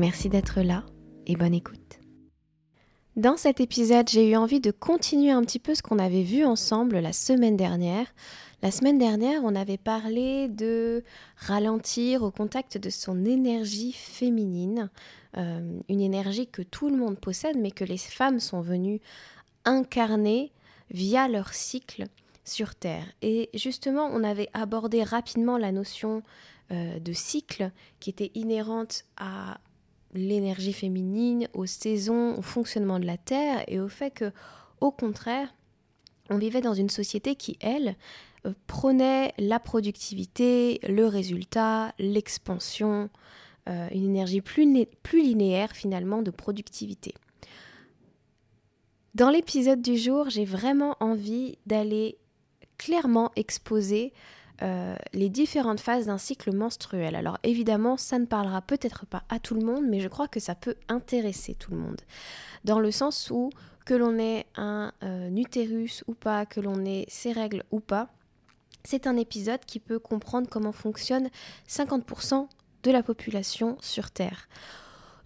Merci d'être là et bonne écoute. Dans cet épisode, j'ai eu envie de continuer un petit peu ce qu'on avait vu ensemble la semaine dernière. La semaine dernière, on avait parlé de ralentir au contact de son énergie féminine, euh, une énergie que tout le monde possède, mais que les femmes sont venues incarner via leur cycle sur Terre. Et justement, on avait abordé rapidement la notion euh, de cycle qui était inhérente à l'énergie féminine, aux saisons, au fonctionnement de la Terre et au fait que, au contraire, on vivait dans une société qui, elle, euh, prenait la productivité, le résultat, l'expansion, euh, une énergie plus, plus linéaire finalement de productivité. Dans l'épisode du jour, j'ai vraiment envie d'aller clairement exposer euh, les différentes phases d'un cycle menstruel. Alors évidemment, ça ne parlera peut-être pas à tout le monde, mais je crois que ça peut intéresser tout le monde. Dans le sens où, que l'on ait un euh, utérus ou pas, que l'on ait ses règles ou pas, c'est un épisode qui peut comprendre comment fonctionne 50% de la population sur Terre.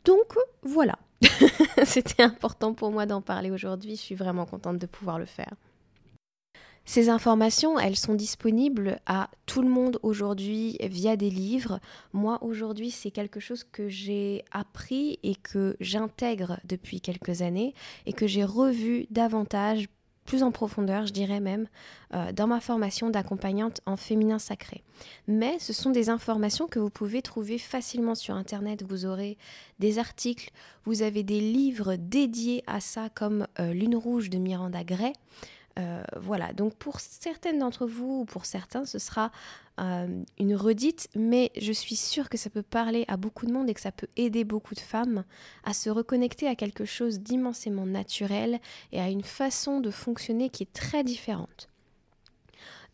Donc voilà, c'était important pour moi d'en parler aujourd'hui, je suis vraiment contente de pouvoir le faire. Ces informations, elles sont disponibles à tout le monde aujourd'hui via des livres. Moi, aujourd'hui, c'est quelque chose que j'ai appris et que j'intègre depuis quelques années et que j'ai revu davantage, plus en profondeur, je dirais même, euh, dans ma formation d'accompagnante en féminin sacré. Mais ce sont des informations que vous pouvez trouver facilement sur Internet. Vous aurez des articles, vous avez des livres dédiés à ça comme euh, Lune rouge de Miranda Gray. Euh, voilà, donc pour certaines d'entre vous ou pour certains, ce sera euh, une redite, mais je suis sûre que ça peut parler à beaucoup de monde et que ça peut aider beaucoup de femmes à se reconnecter à quelque chose d'immensément naturel et à une façon de fonctionner qui est très différente.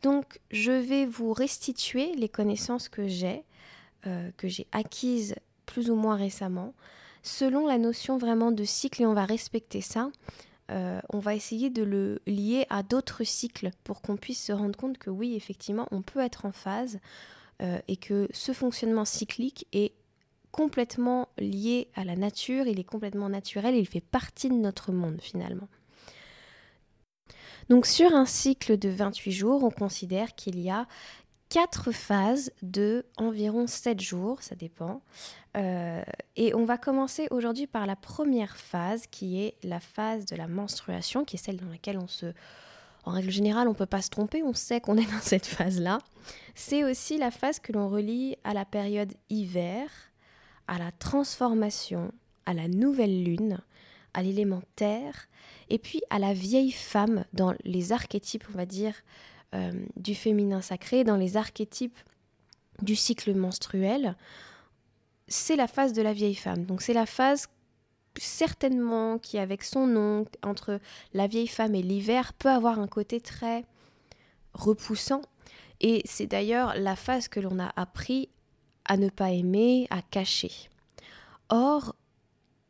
Donc je vais vous restituer les connaissances que j'ai, euh, que j'ai acquises plus ou moins récemment, selon la notion vraiment de cycle et on va respecter ça. Euh, on va essayer de le lier à d'autres cycles pour qu'on puisse se rendre compte que oui, effectivement, on peut être en phase euh, et que ce fonctionnement cyclique est complètement lié à la nature, il est complètement naturel, il fait partie de notre monde finalement. Donc sur un cycle de 28 jours, on considère qu'il y a quatre phases de environ 7 jours, ça dépend. Euh, et on va commencer aujourd'hui par la première phase qui est la phase de la menstruation, qui est celle dans laquelle on se... En règle générale, on ne peut pas se tromper, on sait qu'on est dans cette phase-là. C'est aussi la phase que l'on relie à la période hiver, à la transformation, à la nouvelle lune, à l'élément terre, et puis à la vieille femme dans les archétypes, on va dire, du féminin sacré, dans les archétypes du cycle menstruel, c'est la phase de la vieille femme. Donc c'est la phase certainement qui, avec son nom, entre la vieille femme et l'hiver, peut avoir un côté très repoussant. Et c'est d'ailleurs la phase que l'on a appris à ne pas aimer, à cacher. Or,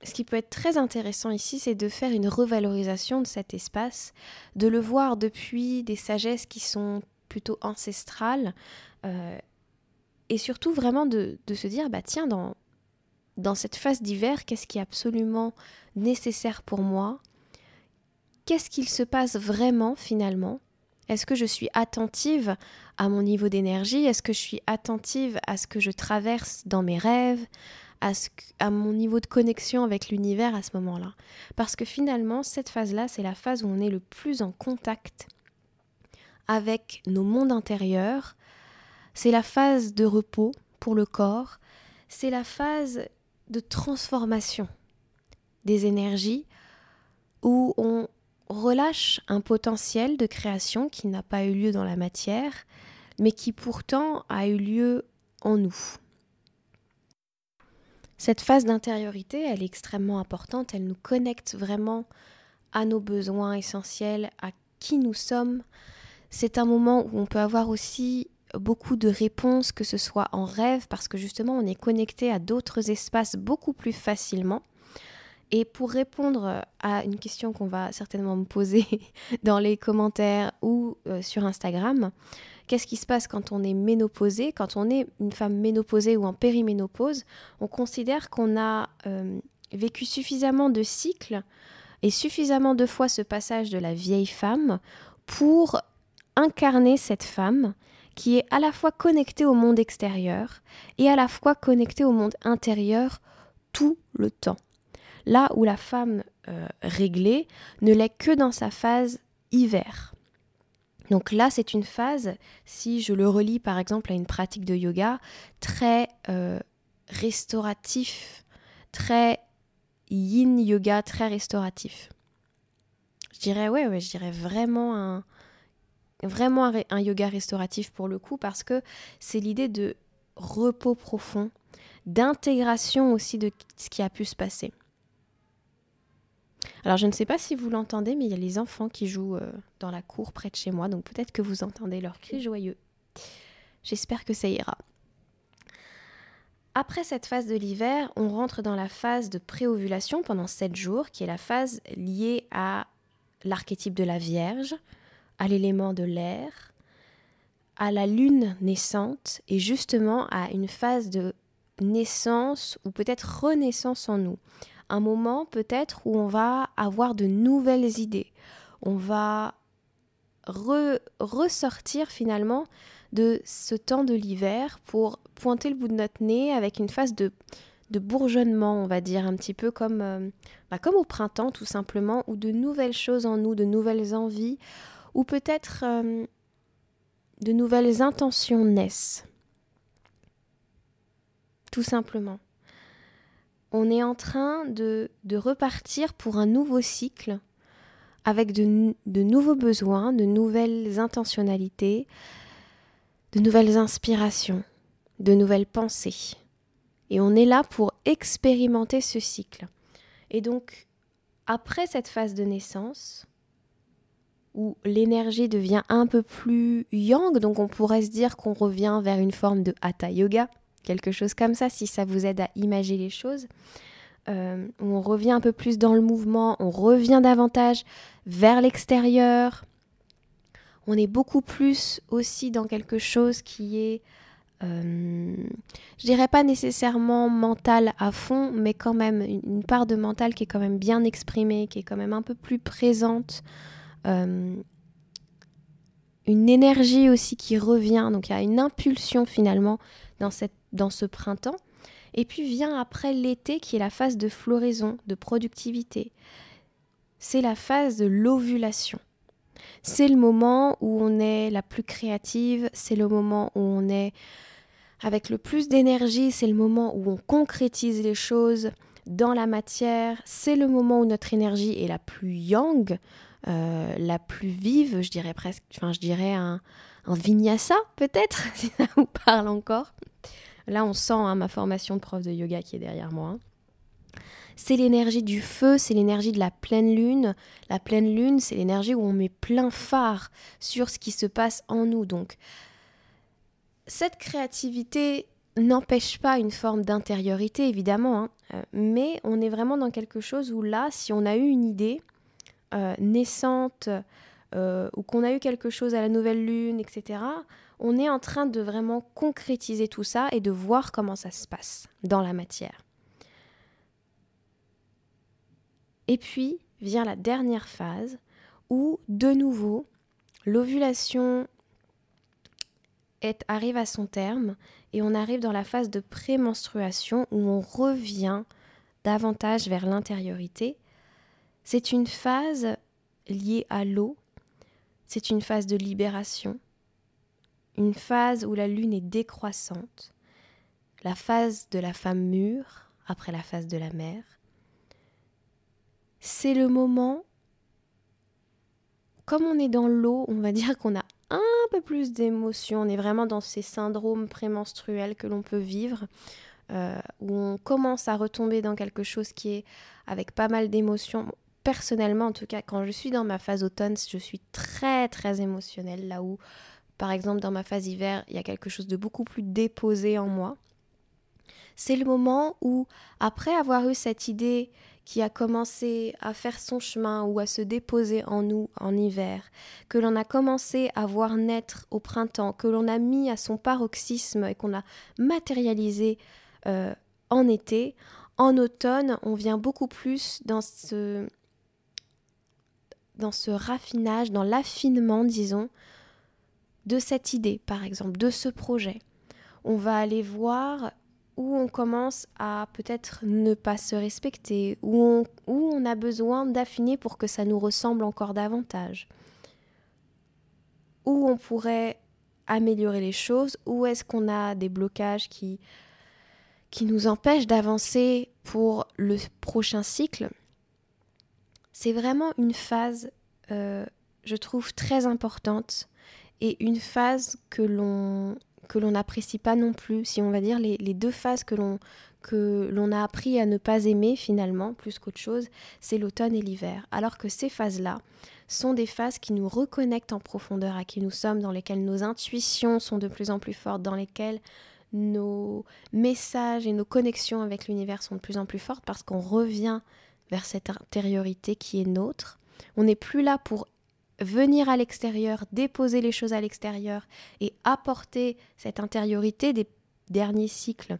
ce qui peut être très intéressant ici, c'est de faire une revalorisation de cet espace, de le voir depuis des sagesses qui sont plutôt ancestrales, euh, et surtout vraiment de, se dire, bah tiens, dans, dans cette phase d'hiver, qu'est-ce qui est absolument nécessaire pour moi? Qu'est-ce qu'il se passe vraiment finalement? Est-ce que je suis attentive à mon niveau d'énergie? Est-ce que je suis attentive à ce que je traverse dans mes rêves? À, mon niveau de connexion avec l'univers à ce moment-là. Parce que finalement, cette phase-là, c'est la phase où on est le plus en contact avec nos mondes intérieurs. C'est la phase de repos pour le corps. C'est la phase de transformation des énergies où on relâche un potentiel de création qui n'a pas eu lieu dans la matière, mais qui pourtant a eu lieu en nous. Cette phase d'intériorité, elle est extrêmement importante, elle nous connecte vraiment à nos besoins essentiels, à qui nous sommes. C'est un moment où on peut avoir aussi beaucoup de réponses, que ce soit en rêve, parce que justement on est connecté à d'autres espaces beaucoup plus facilement. Et pour répondre à une question qu'on va certainement me poser dans les commentaires ou euh, sur Instagram, qu'est-ce qui se passe quand on est ménopausé? Quand on est une femme ménopausée ou en périménopause, on considère qu'on a euh, vécu suffisamment de cycles et suffisamment de fois ce passage de la vieille femme pour incarner cette femme qui est à la fois connectée au monde extérieur et à la fois connectée au monde intérieur tout le temps. Là où la femme euh, réglée ne l'est que dans sa phase hiver. Donc là, c'est une phase, si je le relis par exemple à une pratique de yoga, très euh, restauratif, très yin yoga, très restauratif. Je dirais, ouais, je dirais vraiment un, yoga restauratif pour le coup, parce que c'est l'idée de repos profond, d'intégration aussi de ce qui a pu se passer. Alors je ne sais pas si vous l'entendez, mais il y a les enfants qui jouent euh, dans la cour près de chez moi, donc peut-être que vous entendez leurs cris joyeux. J'espère que ça ira. Après cette phase de l'hiver, on rentre dans la phase de préovulation pendant 7 jours, qui est la phase liée à l'archétype de la Vierge, à l'élément de l'air, à la lune naissante et justement à une phase de naissance ou peut-être renaissance en nous. Un moment peut-être où on va avoir de nouvelles idées. On va ressortir finalement de ce temps de l'hiver pour pointer le bout de notre nez avec une phase de, de bourgeonnement, on va dire, un petit peu comme, euh, bah, comme au printemps tout simplement, ou de nouvelles choses en nous, de nouvelles envies, ou peut-être euh, de nouvelles intentions naissent. Tout simplement. On est en train de, de repartir pour un nouveau cycle avec de, de, nouveaux besoins, de nouvelles intentionnalités, de nouvelles inspirations, de nouvelles pensées. Et on est là pour expérimenter ce cycle. Et donc, après cette phase de naissance, où l'énergie devient un peu plus yang, donc on pourrait se dire qu'on revient vers une forme de hatha yoga, quelque chose comme ça, si ça vous aide à imaginer les choses. Euh, on revient un peu plus dans le mouvement, on revient davantage vers l'extérieur. On est beaucoup plus aussi dans quelque chose qui est, euh, je dirais pas nécessairement mental à fond, mais quand même une part de mental qui est quand même bien exprimée, qui est quand même un peu plus présente. Euh, une énergie aussi qui revient, donc il y a une impulsion finalement dans, cette, dans ce printemps. Et puis vient après l'été qui est la phase de floraison, de productivité. C'est la phase de l'ovulation. C'est le moment où on est la plus créative, c'est le moment où on est avec le plus d'énergie, c'est le moment où on concrétise les choses dans la matière, c'est le moment où notre énergie est la plus yang, euh, la plus vive, je dirais presque, enfin je dirais un, vinyasa peut-être, si ça vous parle encore. Là on sent hein, ma formation de prof de yoga qui est derrière moi. C'est l'énergie du feu, c'est l'énergie de la pleine lune. La pleine lune, c'est l'énergie où on met plein phare sur ce qui se passe en nous. Donc, cette créativité n'empêche pas une forme d'intériorité, évidemment, hein. euh, mais on est vraiment dans quelque chose où là, si on a eu une idée, euh, naissante euh, ou qu'on a eu quelque chose à la nouvelle lune, etc., on est en train de vraiment concrétiser tout ça et de voir comment ça se passe dans la matière. Et puis vient la dernière phase où, de nouveau, l'ovulation arrive à son terme et on arrive dans la phase de prémenstruation où on revient davantage vers l'intériorité. C'est une phase liée à l'eau, c'est une phase de libération, une phase où la lune est décroissante, la phase de la femme mûre après la phase de la mère. C'est le moment, comme on est dans l'eau, on va dire qu'on a un peu plus d'émotions, on est vraiment dans ces syndromes prémenstruels que l'on peut vivre. où on commence à retomber dans quelque chose qui est avec pas mal d'émotions. Personnellement, en tout cas, quand je suis dans ma phase automne, je suis très très émotionnelle, là où, par exemple, dans ma phase hiver, il y a quelque chose de beaucoup plus déposé en moi. C'est le moment où, après avoir eu cette idée qui a commencé à faire son chemin ou à se déposer en nous en hiver, que l'on a commencé à voir naître au printemps, que l'on a mis à son paroxysme et qu'on a matérialisé euh, en été, en automne, on vient beaucoup plus dans ce, dans ce raffinage, dans l'affinement, disons, de cette idée, par exemple, de ce projet. On va aller voir où on commence à peut-être ne pas se respecter, où on, a besoin d'affiner pour que ça nous ressemble encore davantage, où on pourrait améliorer les choses, où est-ce qu'on a des blocages qui, qui nous empêchent d'avancer pour le prochain cycle. C'est vraiment une phase, euh, je trouve, très importante et une phase que l'on que l'on n'apprécie pas non plus, si on va dire les, deux phases que l'on que l'on a appris à ne pas aimer finalement, plus qu'autre chose, c'est l'automne et l'hiver. Alors que ces phases-là sont des phases qui nous reconnectent en profondeur à qui nous sommes, dans lesquelles nos intuitions sont de plus en plus fortes, dans lesquelles nos messages et nos connexions avec l'univers sont de plus en plus fortes parce qu'on revient vers cette intériorité qui est nôtre. On n'est plus là pour venir à l'extérieur, déposer les choses à l'extérieur et apporter cette intériorité des derniers cycles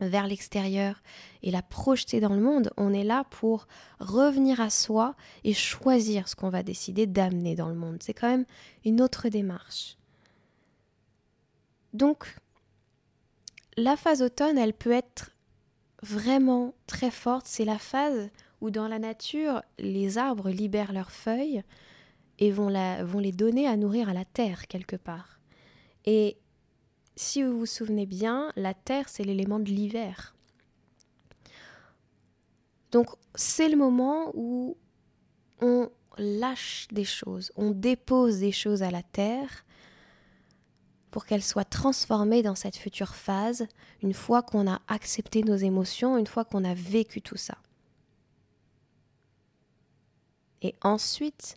vers l'extérieur et la projeter dans le monde, on est là pour revenir à soi et choisir ce qu'on va décider d'amener dans le monde. C'est quand même une autre démarche. Donc, la phase automne, elle peut être vraiment très forte. C'est la phase où dans la nature, les arbres libèrent leurs feuilles, et vont, les donner à nourrir à la terre quelque part. Et si vous vous souvenez bien, la terre, c'est l'élément de l'hiver. Donc c'est le moment où on lâche des choses, on dépose des choses à la terre pour qu'elles soient transformées dans cette future phase, une fois qu'on a accepté nos émotions, une fois qu'on a vécu tout ça. Et ensuite,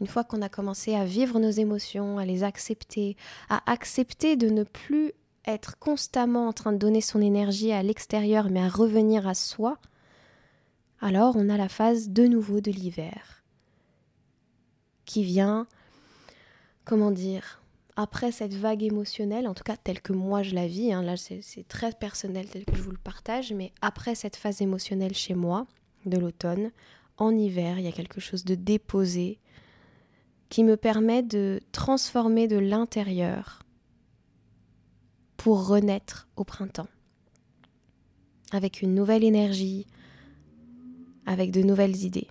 une fois qu'on a commencé à vivre nos émotions, à les accepter, à accepter de ne plus être constamment en train de donner son énergie à l'extérieur, mais à revenir à soi, alors on a la phase de nouveau de l'hiver, qui vient, comment dire, après cette vague émotionnelle, en tout cas telle que moi je la vis, hein, là c'est très personnel tel que je vous le partage, mais après cette phase émotionnelle chez moi, de l'automne, en hiver, il y a quelque chose de déposé, qui me permet de transformer de l'intérieur pour renaître au printemps, avec une nouvelle énergie, avec de nouvelles idées.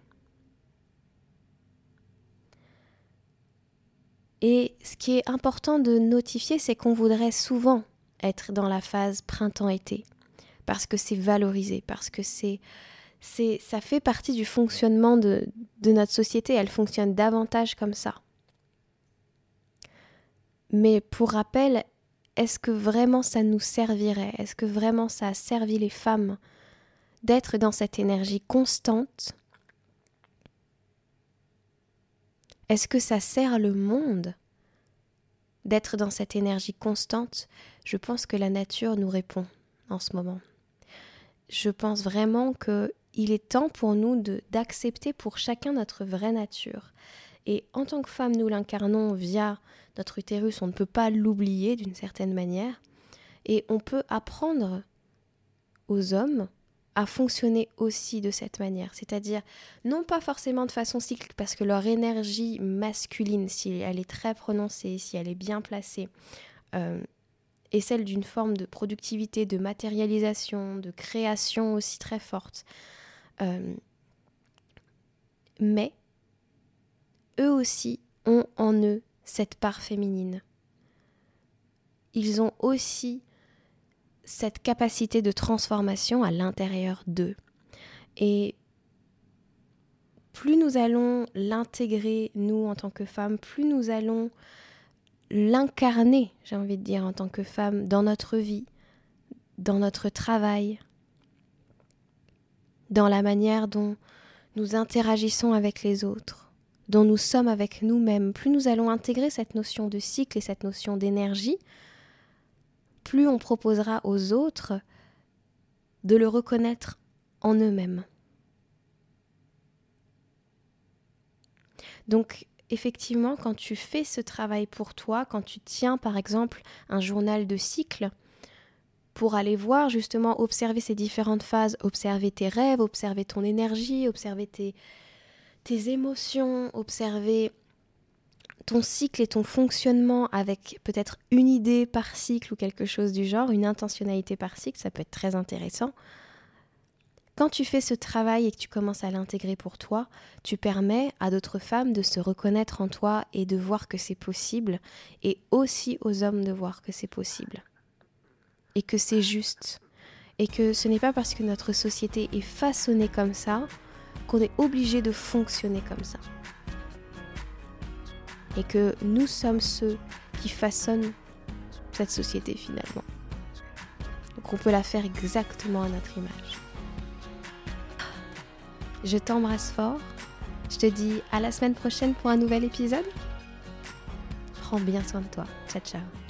Et ce qui est important de notifier, c'est qu'on voudrait souvent être dans la phase printemps-été, parce que c'est valorisé, parce que c'est c'est, ça fait partie du fonctionnement de, notre société, elle fonctionne davantage comme ça. Mais pour rappel, est-ce que vraiment ça nous servirait? Est-ce que vraiment ça a servi les femmes d'être dans cette énergie constante? Est-ce que ça sert le monde d'être dans cette énergie constante? Je pense que la nature nous répond en ce moment. Je pense vraiment que il est temps pour nous d'accepter pour chacun notre vraie nature. Et en tant que femme, nous l'incarnons via notre utérus, on ne peut pas l'oublier d'une certaine manière. Et on peut apprendre aux hommes à fonctionner aussi de cette manière. C'est-à-dire, non pas forcément de façon cyclique, parce que leur énergie masculine, si elle est très prononcée, si elle est bien placée, euh, est celle d'une forme de productivité, de matérialisation, de création aussi très forte. Euh, mais eux aussi ont en eux cette part féminine. Ils ont aussi cette capacité de transformation à l'intérieur d'eux. Et plus nous allons l'intégrer, nous, en tant que femmes, plus nous allons l'incarner, j'ai envie de dire, en tant que femme, dans notre vie, dans notre travail, dans la manière dont nous interagissons avec les autres, dont nous sommes avec nous-mêmes, plus nous allons intégrer cette notion de cycle et cette notion d'énergie, plus on proposera aux autres de le reconnaître en eux-mêmes. Donc effectivement, quand tu fais ce travail pour toi, quand tu tiens par exemple un journal de cycle, pour aller voir justement, observer ces différentes phases, observer tes rêves, observer ton énergie, observer tes, tes émotions, observer ton cycle et ton fonctionnement avec peut-être une idée par cycle ou quelque chose du genre, une intentionnalité par cycle, ça peut être très intéressant. Quand tu fais ce travail et que tu commences à l'intégrer pour toi, tu permets à d'autres femmes de se reconnaître en toi et de voir que c'est possible, et aussi aux hommes de voir que c'est possible, et que c'est juste, et que ce n'est pas parce que notre société est façonnée comme ça qu'on est obligé de fonctionner comme ça. Et que nous sommes ceux qui façonnent cette société finalement. Donc on peut la faire exactement à notre image. Je t'embrasse fort. Je te dis à la semaine prochaine pour un nouvel épisode. Prends bien soin de toi. Ciao ciao.